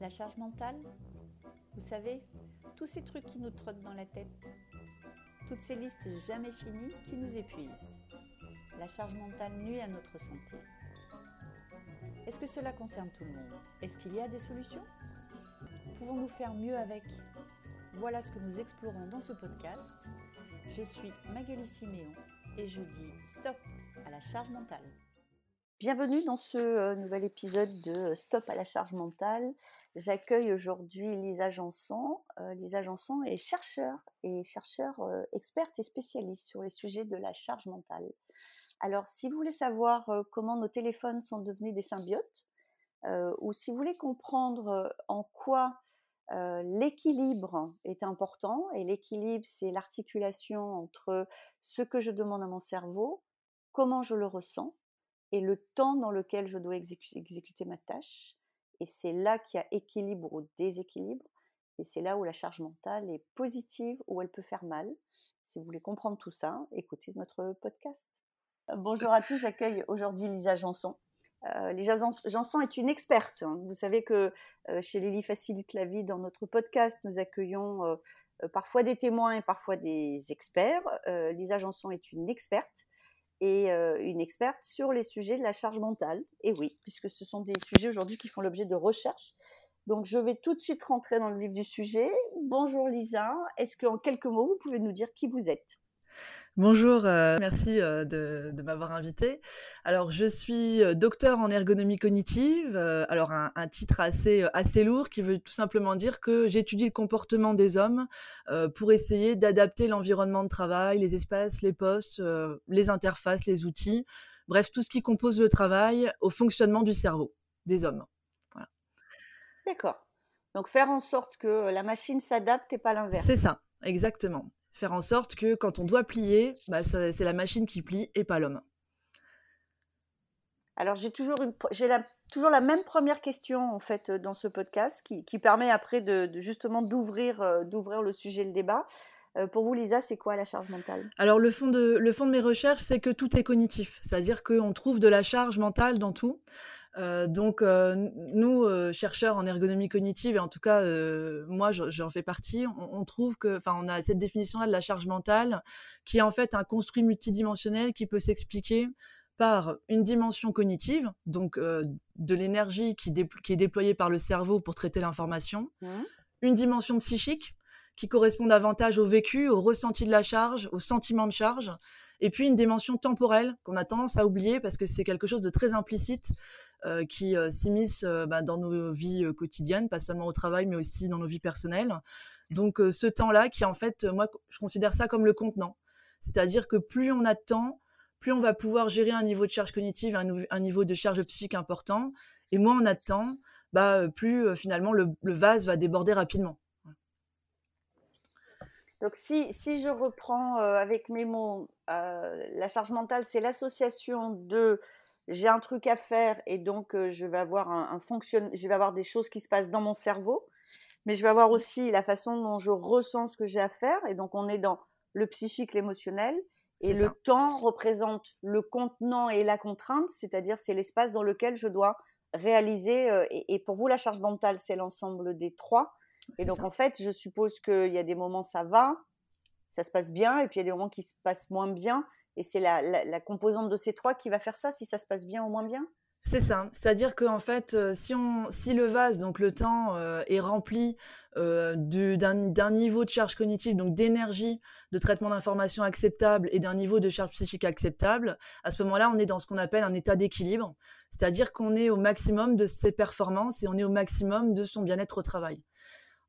La charge mentale Vous savez, tous ces trucs qui nous trottent dans la tête. Toutes ces listes jamais finies qui nous épuisent. La charge mentale nuit à notre santé. Est-ce que cela concerne tout le monde? Est-ce qu'il y a des solutions? Pouvons-nous faire mieux avec? Voilà ce que nous explorons dans ce podcast. Je suis Magali Siméon et je dis stop à la charge mentale. Bienvenue dans ce euh, nouvel épisode de Stop à la charge mentale. J'accueille aujourd'hui Lisa Janson. Euh, Lisa Janson est chercheur et chercheur euh, experte et spécialiste sur les sujets de la charge mentale. Alors, si vous voulez savoir comment nos téléphones sont devenus des symbiotes, ou si vous voulez comprendre en quoi l'équilibre est important, et l'équilibre, c'est l'articulation entre ce que je demande à mon cerveau, comment je le ressens, et le temps dans lequel je dois exécuter ma tâche. Et c'est là qu'il y a équilibre ou déséquilibre. Et c'est là où la charge mentale est positive ou elle peut faire mal. Si vous voulez comprendre tout ça, écoutez notre podcast. Bonjour à tous, j'accueille aujourd'hui Lisa Janson. Euh, Lisa Janson est une experte. Hein. Vous savez que euh, chez Lily Facilite la vie, dans notre podcast, nous accueillons euh, parfois des témoins et parfois des experts. Lisa Janson est une experte et une experte sur les sujets de la charge mentale. Et oui, puisque ce sont des sujets aujourd'hui qui font l'objet de recherches. Donc je vais tout de suite rentrer dans le vif du sujet. Bonjour Lisa, est-ce qu'en quelques mots, vous pouvez nous dire qui vous êtes? Bonjour, euh, merci euh, de, m'avoir invité. Alors, je suis euh, docteur en ergonomie cognitive. alors, un, titre assez assez lourd qui veut tout simplement dire que j'étudie le comportement des hommes pour essayer d'adapter l'environnement de travail, les espaces, les postes, les interfaces, les outils, bref, tout ce qui compose le travail au fonctionnement du cerveau des hommes. D'accord. Donc, faire en sorte que la machine s'adapte et pas l'inverse. C'est ça, exactement faire en sorte que quand on doit plier, bah, c'est la machine qui plie et pas l'homme. Alors j'ai toujours, la, toujours la même première question en fait euh, dans ce podcast qui, qui permet après de, justement d'ouvrir, euh, d'ouvrir le sujet, le débat. Euh, pour vous, Lisa, c'est quoi la charge mentale? Alors le fond de, le fond de mes recherches, c'est que tout est cognitif, c'est-à-dire qu'on trouve de la charge mentale dans tout. Euh, donc euh, nous, euh, chercheurs en ergonomie cognitive, et en tout cas moi j'en fais partie, on, trouve que, enfin on a cette définition-là de la charge mentale qui est en fait un construit multidimensionnel qui peut s'expliquer par une dimension cognitive, donc de l'énergie qui, qui, est déployée par le cerveau pour traiter l'information, mmh. une dimension psychique qui correspond davantage au vécu, au ressenti de la charge, au sentiment de charge, et puis une dimension temporelle qu'on a tendance à oublier parce que c'est quelque chose de très implicite euh, qui euh, s'immisce euh, bah, dans nos vies quotidiennes, pas seulement au travail, mais aussi dans nos vies personnelles. Donc ce temps-là, qui en fait, moi, je considère ça comme le contenant. C'est-à-dire que plus on a de temps, plus on va pouvoir gérer un niveau de charge cognitive, un, niveau de charge psychique important. Et moins on a temps, bah, plus finalement le, vase va déborder rapidement. Donc si, si je reprends avec mes mots, la charge mentale, c'est l'association de j'ai un truc à faire et donc je vais avoir un, fonction, je vais avoir des choses qui se passent dans mon cerveau, mais je vais avoir aussi la façon dont je ressens ce que j'ai à faire et donc on est dans le psychique, l'émotionnel et le temps représente le contenant et la contrainte, c'est-à-dire c'est l'espace dans lequel je dois réaliser et, pour vous la charge mentale c'est l'ensemble des trois et donc en fait je suppose qu'il y a des moments ça va, ça se passe bien et puis il y a des moments qui se passent moins bien et c'est la, composante de ces trois qui va faire ça, si ça se passe bien ou moins bien? C'est ça, c'est-à-dire qu'en fait, euh, si le vase, donc le temps, euh, est rempli euh, d'un niveau de charge cognitive, donc d'énergie, de traitement d'information acceptable et d'un niveau de charge psychique acceptable, à ce moment-là, on est dans ce qu'on appelle un état d'équilibre, c'est-à-dire qu'on est au maximum de ses performances et on est au maximum de son bien-être au travail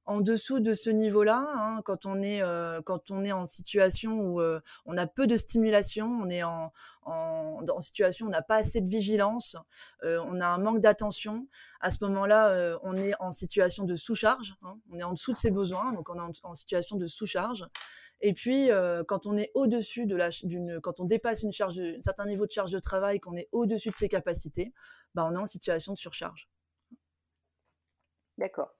en dessous de ce niveau-là, hein, quand on est euh, quand on est en situation où euh, on a peu de stimulation, on est en, en, situation où on n'a pas assez de vigilance, euh, on a un manque d'attention. À ce moment-là, on est en situation de sous-charge. Hein, on est en dessous de ses besoins, donc on est en, situation de sous-charge. Et puis, quand on est au-dessus de la, d'une, quand on dépasse une charge, un certain niveau de charge de travail, qu'on est au-dessus de ses capacités, bah, on est en situation de surcharge. D'accord.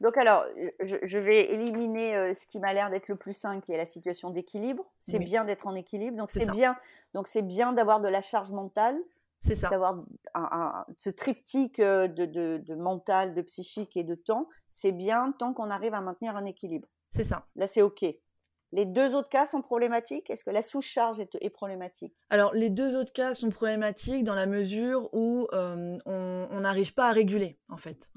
Donc alors, je, vais éliminer ce qui m'a l'air d'être le plus sain, qui est la situation d'équilibre. C'est bien d'être en équilibre, donc c'est bien. Donc c'est bien d'avoir de la charge mentale C'est ça. D'avoir ce triptyque de, de, mental, de psychique et de temps, c'est bien tant qu'on arrive à maintenir un équilibre. C'est ça. Là, c'est OK. Les deux autres cas sont problématiques? Est-ce que la sous-charge est, problématique? Alors, les deux autres cas sont problématiques dans la mesure où on n'arrive pas à réguler, en fait.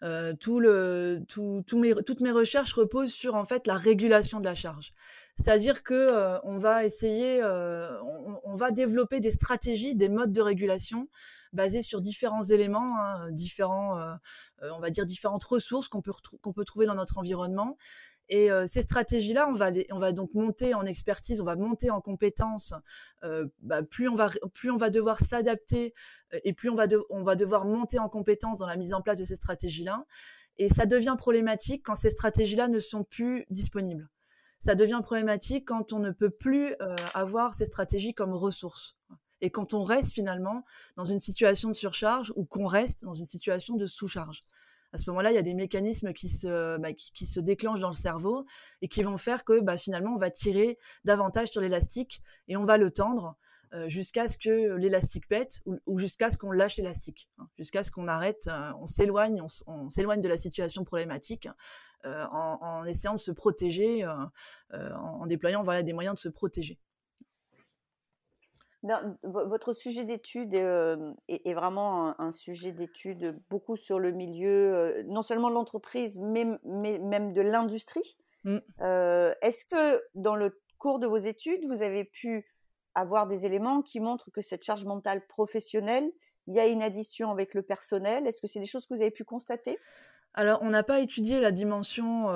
le, tout, mes, toutes mes recherches reposent sur, en fait, la régulation de la charge. C'est-à-dire que on va essayer, on, va développer des stratégies, des modes de régulation basés sur différents éléments, hein, différents, on va dire différentes ressources qu'on peut, qu'on peut trouver dans notre environnement et ces stratégies-là, on va, on va donc monter en expertise, on va monter en compétences. Bah, plus, on va, plus on va devoir s'adapter et plus on va, on va devoir monter en compétences dans la mise en place de ces stratégies-là. Et ça devient problématique quand ces stratégies-là ne sont plus disponibles. Ça devient problématique quand on ne peut plus avoir ces stratégies comme ressources. Et quand on reste finalement dans une situation de surcharge ou qu'on reste dans une situation de sous-charge à ce moment-là, il y a des mécanismes qui se, bah, qui, se déclenchent dans le cerveau et qui vont faire que bah, finalement, on va tirer davantage sur l'élastique et on va le tendre euh, jusqu'à ce que l'élastique pète ou, jusqu'à ce qu'on lâche l'élastique, hein, jusqu'à ce qu'on arrête, euh, on s'éloigne, de la situation problématique euh, en, essayant de se protéger, en, déployant voilà, des moyens de se protéger votre sujet d'étude est, vraiment un, sujet d'étude beaucoup sur le milieu, non seulement de l'entreprise, mais, même de l'industrie. Mmh. Est-ce que dans le cours de vos études, vous avez pu avoir des éléments qui montrent que cette charge mentale professionnelle, il y a une addition avec le personnel? Est-ce que c'est des choses que vous avez pu constater? Alors, on n'a pas étudié la dimension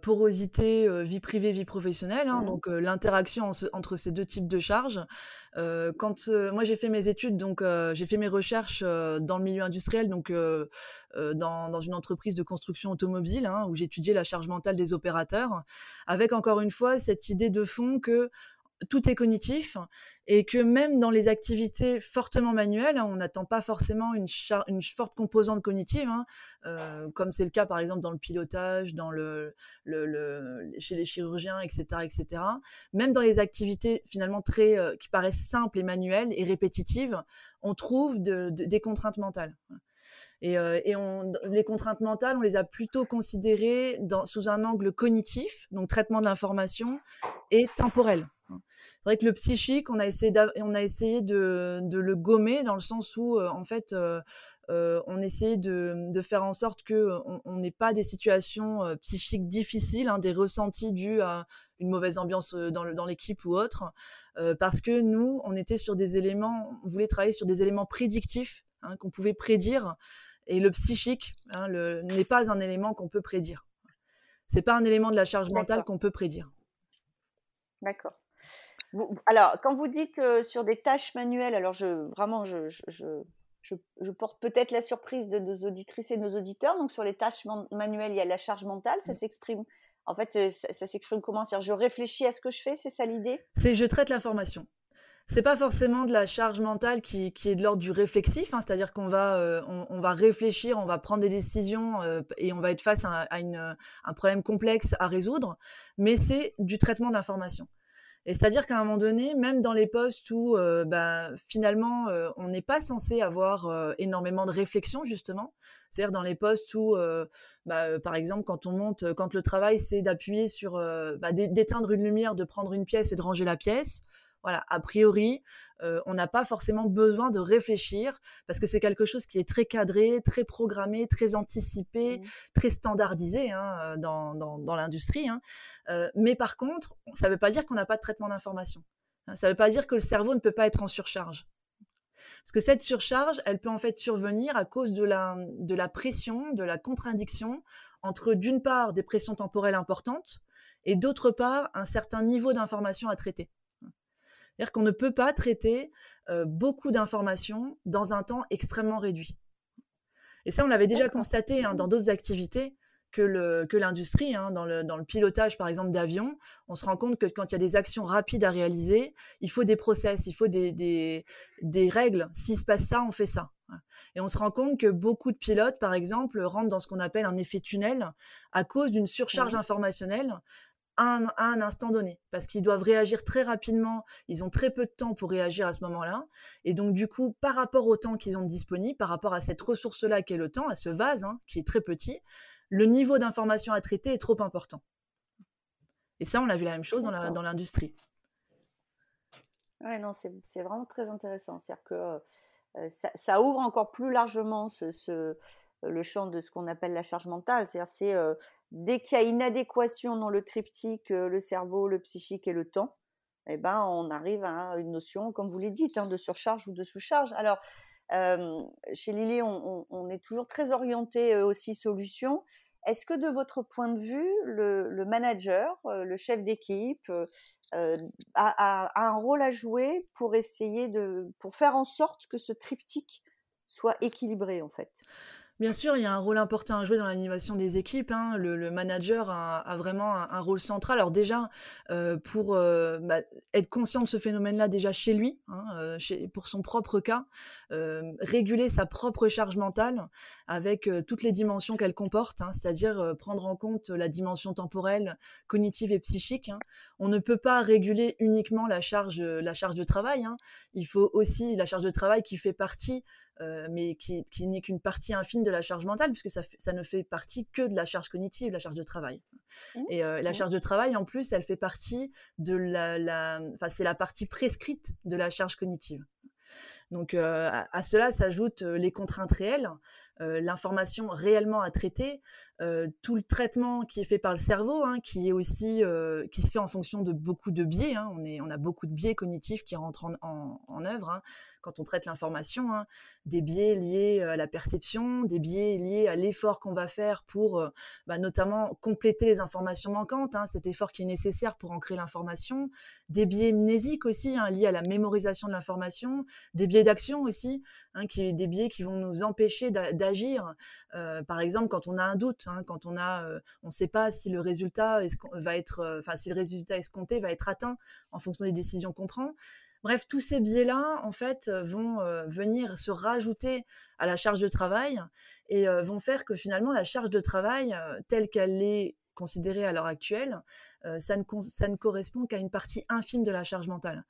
porosité vie privée vie professionnelle, hein, mmh. donc l'interaction entre ces deux types de charges. quand moi j'ai fait mes études, donc j'ai fait mes recherches dans le milieu industriel, donc dans, une entreprise de construction automobile, hein, où j'étudiais la charge mentale des opérateurs, avec encore une fois cette idée de fond que tout est cognitif et que même dans les activités fortement manuelles, hein, on n'attend pas forcément une, forte composante cognitive, hein, euh, comme c'est le cas par exemple dans le pilotage, chez les chirurgiens, etc., etc. Même dans les activités finalement très euh, qui paraissent simples et manuelles et répétitives, on trouve des contraintes mentales. Et, euh, les contraintes mentales, on les a plutôt considérées sous un angle cognitif, donc traitement de l'information, et temporel. C'est vrai que le psychique, on a essayé, de, le gommer dans le sens où, euh, en fait, euh, on essayait de, de, faire en sorte que on n'ait pas des situations psychiques difficiles, hein, des ressentis dus à une mauvaise ambiance dans l'équipe ou autre, parce que nous, on était sur des éléments, on voulait travailler sur des éléments prédictifs hein, qu'on pouvait prédire, et le psychique hein, n'est pas un élément qu'on peut prédire. C'est pas un élément de la charge mentale qu'on peut prédire. D'accord alors, quand vous dites sur des tâches manuelles, alors je, vraiment, je, je, porte peut-être la surprise de nos auditrices et nos auditeurs. Donc, sur les tâches manuelles, il y a la charge mentale. Ça mmh. s'exprime. En fait, ça, s'exprime comment? Cest je réfléchis à ce que je fais, c'est ça l'idée? C'est je traite l'information. C'est pas forcément de la charge mentale qui, est de l'ordre du réflexif, hein, c'est-à-dire qu'on va, on, va réfléchir, on va prendre des décisions et on va être face à, une, un problème complexe à résoudre, mais c'est du traitement d'information. Et c'est-à-dire qu'à un moment donné, même dans les postes où euh, bah, finalement euh, on n'est pas censé avoir euh, énormément de réflexion justement, c'est-à-dire dans les postes où, bah, par exemple, quand on monte, quand le travail c'est d'appuyer sur, bah, d'éteindre une lumière, de prendre une pièce et de ranger la pièce, voilà, a priori, euh, on n'a pas forcément besoin de réfléchir parce que c'est quelque chose qui est très cadré, très programmé, très anticipé, mmh. très standardisé hein, euh, dans, l'industrie. Hein. Euh, mais par contre, ça ne veut pas dire qu'on n'a pas de traitement d'information. Hein. Ça ne veut pas dire que le cerveau ne peut pas être en surcharge. Parce que cette surcharge, elle peut en fait survenir à cause de la, de la pression, de la contradiction entre d'une part des pressions temporelles importantes et d'autre part un certain niveau d'information à traiter. C'est-à-dire qu'on ne peut pas traiter beaucoup d'informations dans un temps extrêmement réduit. Et ça, on l'avait déjà constaté hein, dans d'autres activités que l'industrie, hein, dans, le, pilotage par exemple d'avions, on se rend compte que quand il y a des actions rapides à réaliser, il faut des process, il faut des, des règles. S'il se passe ça, on fait ça. Et on se rend compte que beaucoup de pilotes, par exemple, rentrent dans ce qu'on appelle un effet tunnel à cause d'une surcharge informationnelle à un, instant donné, parce qu'ils doivent réagir très rapidement, ils ont très peu de temps pour réagir à ce moment-là, et donc du coup, par rapport au temps qu'ils ont disponible, par rapport à cette ressource-là qui est le temps, à ce vase hein, qui est très petit, le niveau d'information à traiter est trop important. Et ça, on a vu la même chose dans l'industrie. Oui, non, c'est vraiment très intéressant. C'est-à-dire que euh, ça, ouvre encore plus largement ce, le champ de ce qu'on appelle la charge mentale. C'est-à-dire, c'est euh, dès qu'il y a inadéquation dans le triptyque, euh, le cerveau, le psychique et le temps, eh ben, on arrive à une notion, comme vous l'avez dit, hein, de surcharge ou de sous-charge. Alors, chez Lily, on, est toujours très orienté aussi solution. Est-ce que de votre point de vue, le, manager, le chef d'équipe, a, a, un rôle à jouer pour essayer de, pour faire en sorte que ce triptyque soit équilibré en fait? Bien sûr, il y a un rôle important à jouer dans l'animation des équipes. Hein. Le, manager a, vraiment un, rôle central. Alors déjà, euh, pour euh, bah, être conscient de ce phénomène-là déjà chez lui, hein, euh, pour son propre cas, réguler sa propre charge mentale avec toutes les dimensions qu'elle comporte, hein, c'est-à-dire prendre en compte la dimension temporelle, cognitive et psychique. On ne peut pas réguler uniquement la charge, la charge de travail. Il faut aussi la charge de travail qui fait partie euh, mais qui, n'est qu'une partie infime de la charge mentale, puisque ça, ça, ne fait partie que de la charge cognitive, la charge de travail. Mmh. Et euh, la mmh. charge de travail, en plus, elle fait partie de la, enfin, c'est la partie prescrite de la charge cognitive. Donc euh, à, cela s'ajoutent les contraintes réelles, l'information réellement à traiter, euh, tout le traitement qui est fait par le cerveau, hein, qui est aussi euh, qui se fait en fonction de beaucoup de biais. Hein. On, est, on a beaucoup de biais cognitifs qui rentrent en, œuvre hein, quand on traite l'information. Des biais liés à la perception, des biais liés à l'effort qu'on va faire pour, euh, bah, notamment, compléter les informations manquantes. Cet effort qui est nécessaire pour ancrer l'information. Des biais mnésiques aussi liés à la mémorisation de l'information. Des biais d'action aussi, qui, des biais qui vont nous empêcher d'agir. par exemple, quand on a un doute Hein, quand on a, euh, on ne sait pas si le résultat va être, euh, enfin si le résultat escompté va être atteint en fonction des décisions qu'on prend. Bref, tous ces biais-là, en fait, vont euh, venir se rajouter à la charge de travail et vont faire que finalement la charge de travail, telle qu'elle est considérée à l'heure actuelle, ça ne, ça, ne, correspond qu'à une partie infime de la charge mentale.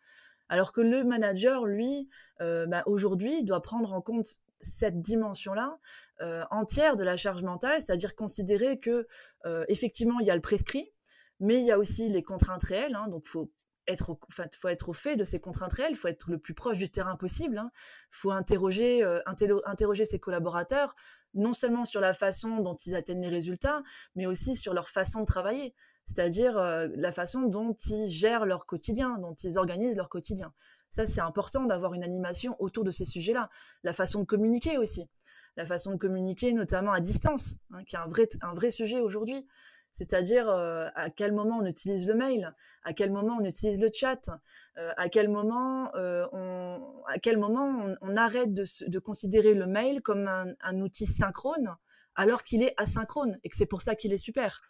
Alors que le manager, lui, bah, aujourd'hui, doit prendre en compte cette dimension-là euh, entière de la charge mentale, c'est-à-dire considérer que euh, effectivement il y a le prescrit, mais il y a aussi les contraintes réelles. Hein, donc faut être, au, faut être au fait de ces contraintes réelles, faut être le plus proche du terrain possible. Hein. faut euh, interroger ses collaborateurs, non seulement sur la façon dont ils atteignent les résultats, mais aussi sur leur façon de travailler, c'est-à-dire la façon dont ils gèrent leur quotidien, dont ils organisent leur quotidien. Ça, c'est important d'avoir une animation autour de ces sujets-là. La façon de communiquer aussi. La façon de communiquer, notamment à distance, hein, qui est un vrai, un vrai sujet aujourd'hui. C'est-à-dire euh, à quel moment on utilise le mail, à quel moment on utilise le chat, euh, à quel moment, euh, on, à quel moment on, arrête de, considérer le mail comme un, outil synchrone alors qu'il est asynchrone et que c'est pour ça qu'il est super?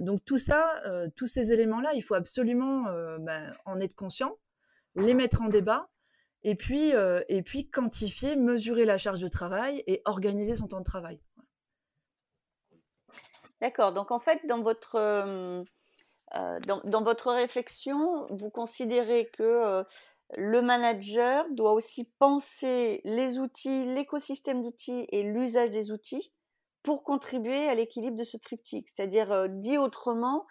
donc tout ça, tous ces éléments-là, il faut absolument ben, en être conscient les mettre en débat, et puis, euh, et puis quantifier, mesurer la charge de travail et organiser son temps de travail. D'accord. Donc en fait, dans votre, euh, euh, dans, votre réflexion, vous considérez que le manager doit aussi penser les outils, l'écosystème d'outils et l'usage des outils pour contribuer à l'équilibre de ce triptyque. C'est-à-dire, dit autrement,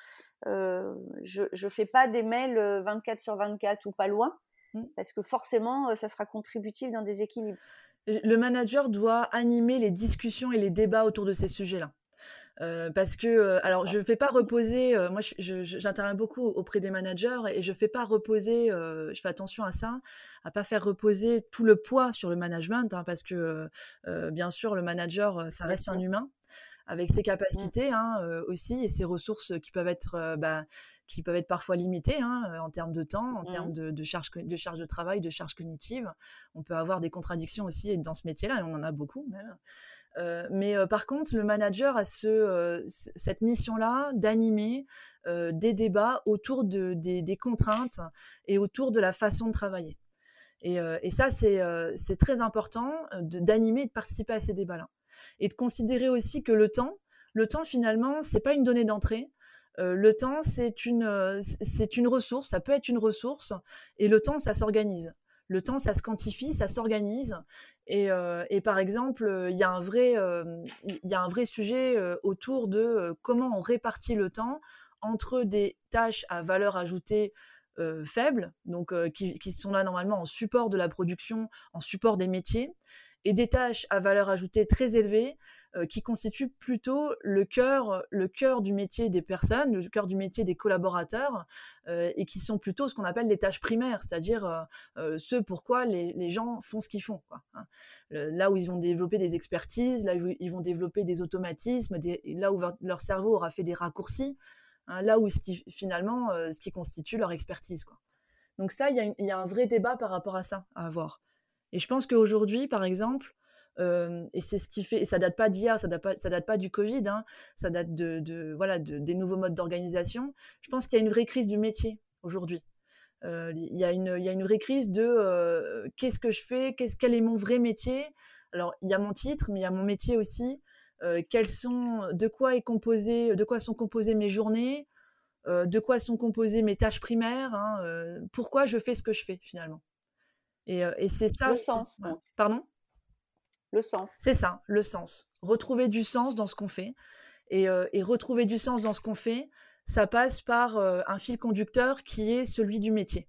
je ne fais pas des mails 24 sur 24 ou pas loin, mmh. parce que forcément, ça sera contributif d'un déséquilibre. Le manager doit animer les discussions et les débats autour de ces sujets-là. parce que, alors, je ne fais pas reposer, moi j'interviens beaucoup auprès des managers et je ne fais pas reposer, je fais attention à ça, à pas faire reposer tout le poids sur le management, hein, parce que, bien sûr, le manager, ça reste un humain avec ses mmh. capacités hein, aussi et ses ressources qui peuvent être, bah, qui peuvent être parfois limitées hein, en termes de temps, en termes mmh. de, charge, de charge de travail, de charge cognitive. On peut avoir des contradictions aussi dans ce métier-là, et on en a beaucoup même. mais par contre, le manager a ce, cette mission-là d'animer des débats autour de, des, contraintes et autour de la façon de travailler. Et, et ça, c'est très important d'animer et de participer à ces débats-là et de considérer aussi que le temps, le temps finalement, c'est pas une donnée d'entrée. le temps, c'est une, c'est une ressource, ça peut être une ressource, et le temps, ça s'organise. Le temps, ça se quantifie, ça s'organise. Et, et, par exemple, il y, a un vrai, y a un vrai sujet autour de comment on répartit le temps entre des tâches à valeur ajoutée faibles, donc qui, qui, sont là normalement en support de la production, en support des métiers, et des tâches à valeur ajoutée très élevée euh, qui constituent plutôt le cœur, le cœur du métier des personnes, le cœur du métier des collaborateurs, euh, et qui sont plutôt ce qu'on appelle les tâches primaires, c'est-à-dire euh, ce pourquoi les, gens font ce qu'ils font. Hein. Là où ils vont développer des expertises, là où ils vont développer des automatismes, là où leur cerveau aura fait des raccourcis, hein, là où finalement ce qui constitue leur expertise. Donc ça, il y, a un vrai débat par rapport à ça à avoir. Et je pense qu'aujourd'hui, par exemple, euh, et c'est ce qui fait, et ça date pas d'hier, ça date pas, ça date pas du Covid, hein, ça date de, voilà, de, des nouveaux modes d'organisation. Je pense qu'il y a une vraie crise du métier aujourd'hui. Euh, il y a une, y a une vraie crise de euh, qu'est-ce que je fais, quel est mon vrai métier? Alors il y a mon titre, mais il y a mon métier aussi. Quels sont, de quoi est composé, de quoi sont composées mes journées, de quoi sont composées mes tâches primaires, hein, pourquoi je fais ce que je fais finalement? Et, et c'est ça. Le sens. Pardon? Le sens. C'est ça, le sens. Retrouver du sens dans ce qu'on fait. Et, euh, et, retrouver du sens dans ce qu'on fait, ça passe par euh, un fil conducteur qui est celui du métier.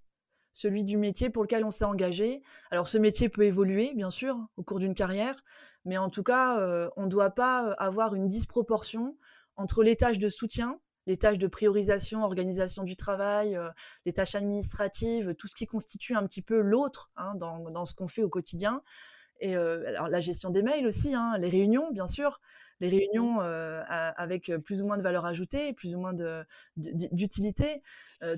Celui du métier pour lequel on s'est engagé. Alors ce métier peut évoluer, bien sûr, au cours d'une carrière, mais en tout cas, euh, on ne doit pas avoir une disproportion entre les tâches de soutien, les tâches de priorisation, organisation du travail, les tâches administratives, tout ce qui constitue un petit peu l'autre hein, dans, dans, ce qu'on fait au quotidien, et alors la gestion des mails aussi, hein, les réunions, bien sûr, les réunions avec plus ou moins de valeur ajoutée, plus ou moins d'utilité.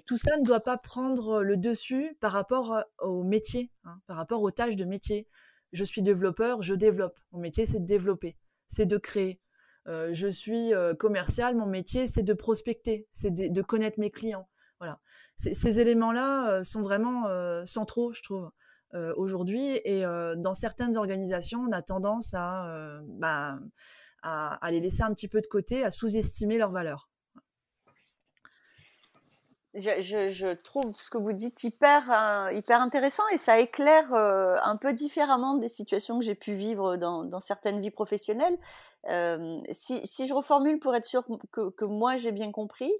tout ça ne doit pas prendre le dessus par rapport au métier, hein, par rapport aux tâches de métier. Je suis développeur, je développe. Mon métier, c'est de développer, c'est de créer. Je suis commercial, mon métier, c'est de prospecter, c'est de, connaître mes clients. Voilà. ces éléments-là sont vraiment centraux, je trouve. Euh, aujourd'hui. Et euh, dans certaines organisations, on a tendance à, euh, bah, à, les laisser un petit peu de côté, à sous-estimer leur valeur. Je, trouve ce que vous dites hyper, intéressant et ça éclaire un peu différemment des situations que j'ai pu vivre dans, certaines vies professionnelles. Si, je reformule pour être sûr que, que moi j'ai bien compris,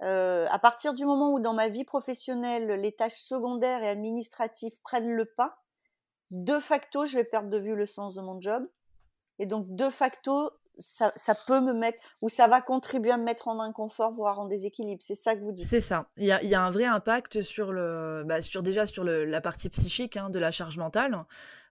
à partir du moment où dans ma vie professionnelle, les tâches secondaires et administratives prennent le pas, de facto, je vais perdre de vue le sens de mon job. Et donc, de facto, ça, peut me mettre, ou ça va contribuer à me mettre en inconfort, voire en déséquilibre. C'est ça que vous dites. C'est ça. Il y a, y a, un vrai impact sur le, bah, sur déjà sur le, la partie psychique hein, de la charge mentale.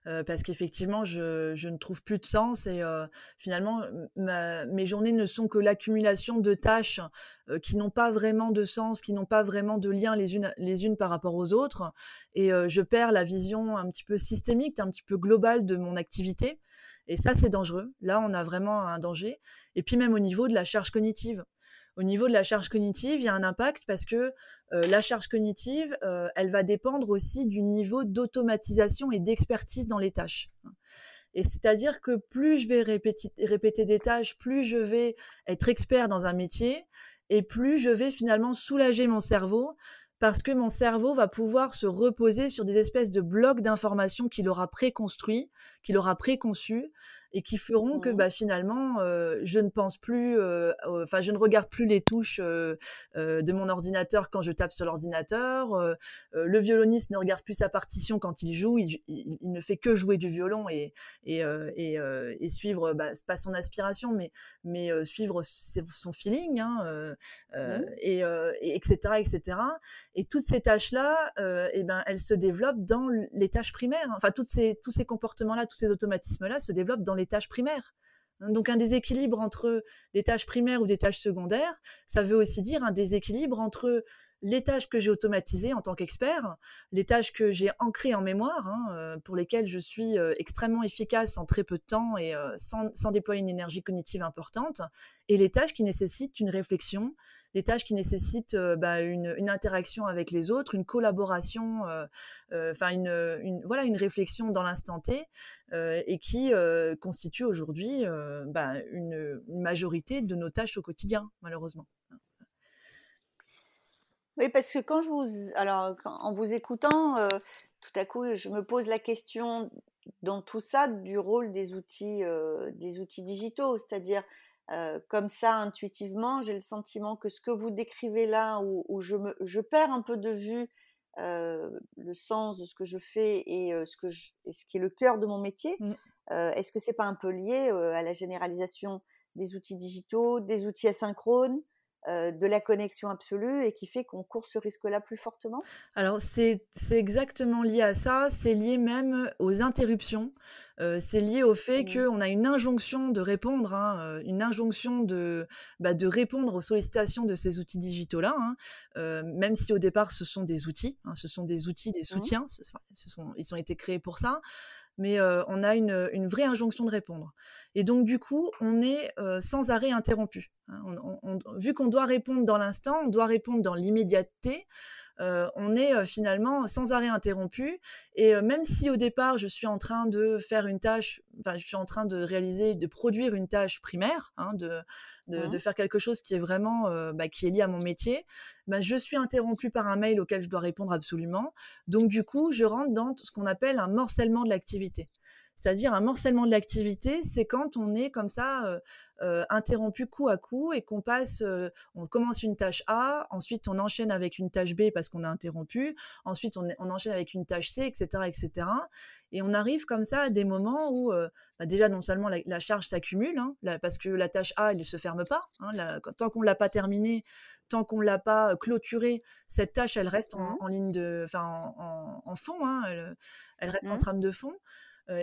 Euh, parce qu'effectivement, je, je, ne trouve plus de sens et euh, finalement, ma, mes journées ne sont que l'accumulation de tâches euh, qui n'ont pas vraiment de sens, qui n'ont pas vraiment de lien les unes, les unes par rapport aux autres. Et euh, je perds la vision un petit peu systémique, un petit peu globale de mon activité. Et ça, c'est dangereux. Là, on a vraiment un danger. Et puis même au niveau de la charge cognitive. Au niveau de la charge cognitive, il y a un impact parce que euh, la charge cognitive, euh, elle va dépendre aussi du niveau d'automatisation et d'expertise dans les tâches. Et c'est-à-dire que plus je vais répéter, répéter des tâches, plus je vais être expert dans un métier et plus je vais finalement soulager mon cerveau parce que mon cerveau va pouvoir se reposer sur des espèces de blocs d'informations qu'il aura préconstruits, qu'il aura préconçus, et qui feront que bah, finalement, euh, je ne pense plus, euh, enfin, je ne regarde plus les touches euh, de mon ordinateur quand je tape sur l'ordinateur. le violoniste ne regarde plus sa partition quand il joue, il, il, il ne fait que jouer du violon et, et, et, et suivre, bah, pas son aspiration, mais, mais suivre son feeling, hein, mmh. et, et, etc., etc. Et toutes ces tâches-là, eh ben, elles se développent dans les tâches primaires. Enfin, toutes ces, tous ces comportements-là, tous ces automatismes-là se développent dans les tâches primaires. Hein, donc un déséquilibre entre des tâches primaires ou des tâches secondaires, ça veut aussi dire un déséquilibre entre les tâches que j'ai automatisées en tant qu'expert, les tâches que j'ai ancrées en mémoire, hein, euh, pour lesquelles je suis euh, extrêmement efficace en très peu de temps et euh, sans, déployer une énergie cognitive importante, et les tâches qui nécessitent une réflexion, les tâches qui nécessitent bah, une, interaction avec les autres, une collaboration, enfin une, voilà une réflexion dans l'instant T, et qui constituent aujourd'hui bah, une majorité de nos tâches au quotidien, malheureusement. Oui, parce que quand je vous, alors en vous écoutant, euh, tout à coup, je me pose la question dans tout ça du rôle des outils, euh, des outils digitaux, c'est-à-dire euh, comme ça intuitivement, j'ai le sentiment que ce que vous décrivez là, où, je, me, je perds un peu de vue le sens de ce que je fais et ce que je, ce qui est le cœur de mon métier, mmh. est-ce que c'est pas un peu lié à la généralisation des outils digitaux, des outils asynchrones? Euh, de la connexion absolue et qui fait qu'on court ce risque-là plus fortement? Alors c'est exactement lié à ça, c'est lié même aux interruptions, euh, c'est lié au fait mmh. qu'on a une injonction de répondre, hein, euh, une injonction de, bah, de répondre aux sollicitations de ces outils digitaux-là, hein, même si au départ ce sont des outils, hein, ce sont des outils, des mmh. soutiens, ce sont, ils ont été créés pour ça mais on a une, vraie injonction de répondre. Et donc, du coup, on est sans arrêt interrompu. Hein. vu qu'on doit répondre dans l'instant, on doit répondre dans l'immédiateté, on est finalement sans arrêt interrompu. Et même si au départ, je suis en train de faire une tâche, enfin, je suis en train de réaliser, de produire une tâche primaire, hein, de, de, mmh. faire quelque chose qui est vraiment euh, bah, qui est lié à mon métier, bah, je suis interrompue par un mail auquel je dois répondre absolument. Donc du coup, je rentre dans ce qu'on appelle un morcellement de l'activité. C'est-à-dire un morcellement de l'activité, c'est quand on est comme ça euh, euh, interrompu coup à coup et qu'on passe, euh, on commence une tâche A, ensuite on enchaîne avec une tâche B parce qu'on a interrompu, ensuite on, enchaîne avec une tâche C, etc., etc. Et on arrive comme ça à des moments où bah, déjà non seulement la, charge s'accumule, hein, parce que la tâche A elle ne se ferme pas, hein, tant qu'on l'a pas terminée, tant qu'on l'a pas clôturée, cette tâche elle reste en, mmh. ligne de, enfin en, fond, hein, elle, reste en mmh. trame de fond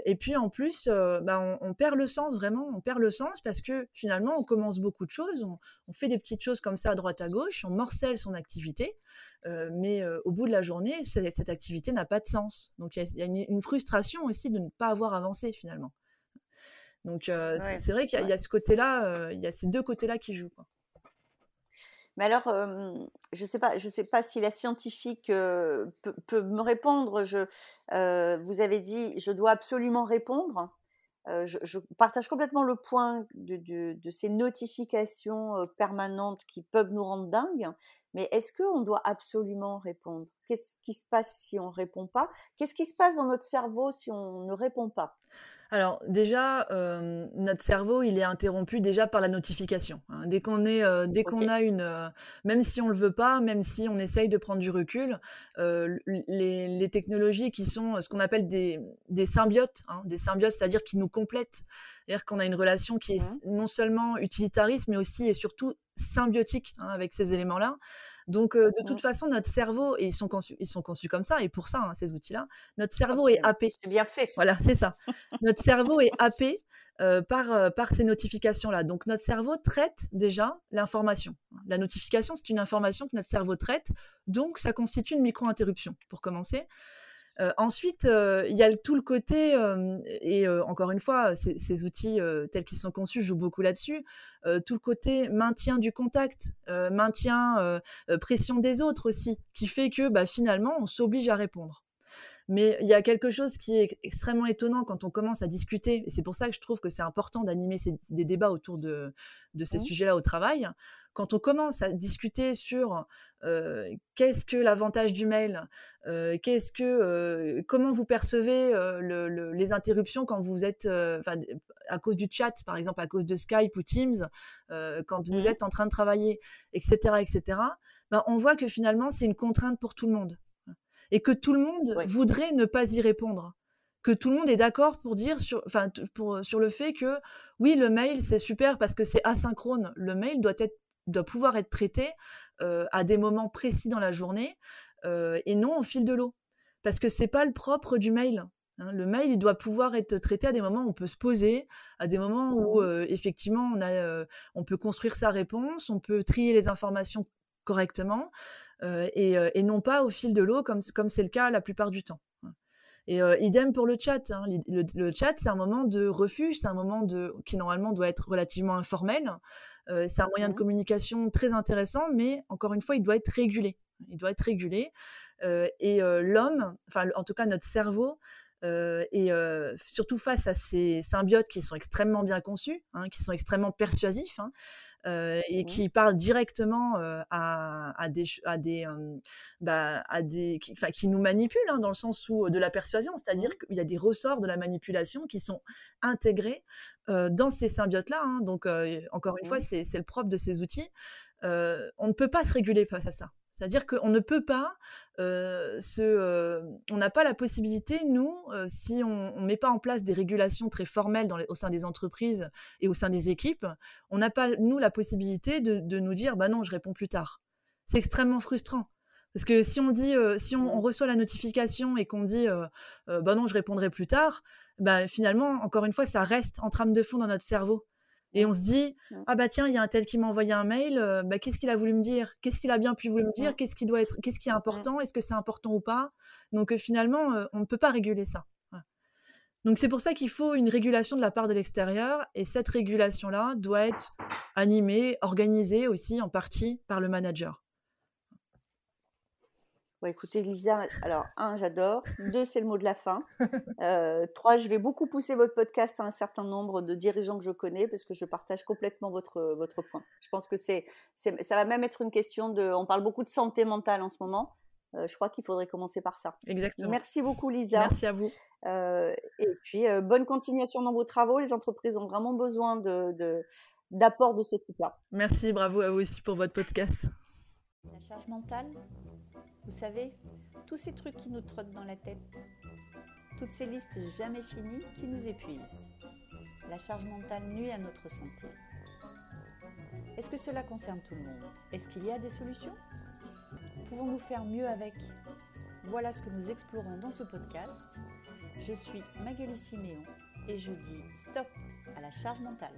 et puis en plus, bah, on, perd le sens vraiment, on perd le sens parce que finalement, on commence beaucoup de choses, on, fait des petites choses comme ça à droite à gauche, on morcelle son activité, mais au bout de la journée, cette, activité n'a pas de sens. Donc il y a, une, frustration aussi de ne pas avoir avancé finalement. Donc c'est vrai qu'il y, a ce côté-là, il y a ces deux côtés-là qui jouent. Mais alors, je ne sais, pas, je sais pas si la scientifique peut, me répondre. Je, vous avez dit, je dois absolument répondre. Je, partage complètement le point de, de, ces notifications permanentes qui peuvent nous rendre dingues. Mais est-ce qu'on doit absolument répondre? Qu'est-ce qui se passe si on ne répond pas? Qu'est-ce qui se passe dans notre cerveau si on ne répond pas? Alors déjà, euh, notre cerveau, il est interrompu déjà par la notification. Hein. Dès qu'on est, euh, dès qu'on a une, euh, même si on le veut pas, même si on essaye de prendre du recul, les, technologies qui sont ce qu'on appelle des, des symbiotes, hein, des symbiotes, c'est-à-dire qui nous complètent, c'est-à-dire qu'on a une relation qui est non seulement utilitariste, mais aussi et surtout symbiotique hein, avec ces éléments-là. Donc, de toute mmh. façon, notre cerveau, et ils sont conçus, ils sont conçus comme ça, et pour ça, hein, ces outils-là, notre cerveau est happé. C'est bien fait. Voilà, c'est ça. notre cerveau est happé par, par ces notifications-là. Donc, notre cerveau traite déjà l'information. La notification, c'est une information que notre cerveau traite, donc ça constitue une micro-interruption, pour commencer ensuite, il y a tout le côté, et encore une fois, ces, outils tels qu'ils sont conçus jouent beaucoup là-dessus, tout le côté maintien du contact, maintien, pression des autres aussi, qui fait que bah, finalement, on s'oblige à répondre. Mais il y a quelque chose qui est extrêmement étonnant quand on commence à discuter, et c'est pour ça que je trouve que c'est important d'animer des débats autour de, ces mmh. sujets-là au travail. Quand on commence à discuter sur qu'est-ce que l'avantage du mail, qu'est-ce que, comment vous percevez les interruptions quand vous êtes, à cause du chat, par exemple, à cause de Skype ou Teams, quand vous mmh. êtes en train de travailler, etc., etc. Ben, on voit que finalement c'est une contrainte pour tout le monde et que tout le monde voudrait ne pas y répondre. Que tout le monde est d'accord pour dire sur, enfin, pour, sur le fait que oui, le mail c'est super parce que c'est asynchrone. Le mail doit être, doit pouvoir être traité euh, à des moments précis dans la journée euh, et non au fil de l'eau. Parce que c'est pas le propre du mail. Hein. Le mail, il doit pouvoir être traité à des moments où on peut se poser, à des moments où mmh euh, effectivement on, a, on peut construire sa réponse, on peut trier les informations correctement. Euh, euh, et, non pas au fil de l'eau comme comme c'est le cas la plupart du temps. Et euh, idem pour le chat. Hein. Le, chat, c'est un moment de refuge, c'est un moment de, qui normalement doit être relativement informel. c'est un moyen de mmh communication très intéressant, mais encore une fois, il doit être régulé. Il doit être régulé. et l'homme, enfin en tout cas notre cerveau, et surtout face à ces symbiotes qui sont extrêmement bien conçus, hein, qui sont extrêmement persuasifs hein, et mmh. qui parlent directement à, à, des, à des, bah, à des, qui, qui nous manipulent hein, dans le sens où de la persuasion, c'est-à-dire mmh. qu'il y a des ressorts de la manipulation qui sont intégrés dans ces symbiotes-là. donc encore une fois, mmh. c'est le propre de ces outils. on ne peut pas se réguler face à ça. C'est-à-dire qu'on ne peut pas se, on n'a pas la possibilité, nous, si on ne met pas en place des régulations très formelles au sein des entreprises et au sein des équipes, on n'a pas, nous, la possibilité de, nous dire, bah non, je réponds plus tard. C'est extrêmement frustrant. Parce que si on dit, si on, reçoit la notification et qu'on dit, bah non, je répondrai plus tard, bah finalement, encore une fois, ça reste en trame de fond dans notre cerveau. Et on se dit, ah bah tiens, il y a un tel qui m'a envoyé un mail, euh, bah, qu'est-ce qu'il a voulu me dire? Qu'est-ce qu'il a bien pu voulu me dire? Qu'est-ce qui doit être, qu'est-ce qui est important? Est-ce que c'est important ou pas? Donc euh, finalement, euh, on ne peut pas réguler ça. Donc c'est pour ça qu'il faut une régulation de la part de l'extérieur, et cette régulation-là doit être animée, organisée aussi en partie par le manager écoutez, Lisa, alors, un, j'adore. Deux, c'est le mot de la fin. Euh, trois, je vais beaucoup pousser votre podcast à un certain nombre de dirigeants que je connais parce que je partage complètement votre, votre point. Je pense que c'est, ça va même être une question de. On parle beaucoup de santé mentale en ce moment. Euh, je crois qu'il faudrait commencer par ça. Exactement. Merci beaucoup, Lisa. Merci à vous. Euh, et puis, bonne continuation dans vos travaux. Les entreprises ont vraiment besoin de, d'apports de ce type-là. Merci, bravo à vous aussi pour votre podcast. La charge mentale, vous savez, tous ces trucs qui nous trottent dans la tête, toutes ces listes jamais finies qui nous épuisent. La charge mentale nuit à notre santé. Est-ce que cela concerne tout le monde? Est-ce qu'il y a des solutions? Pouvons-nous faire mieux avec? Voilà ce que nous explorons dans ce podcast. Je suis Magali Siméon et je dis stop à la charge mentale.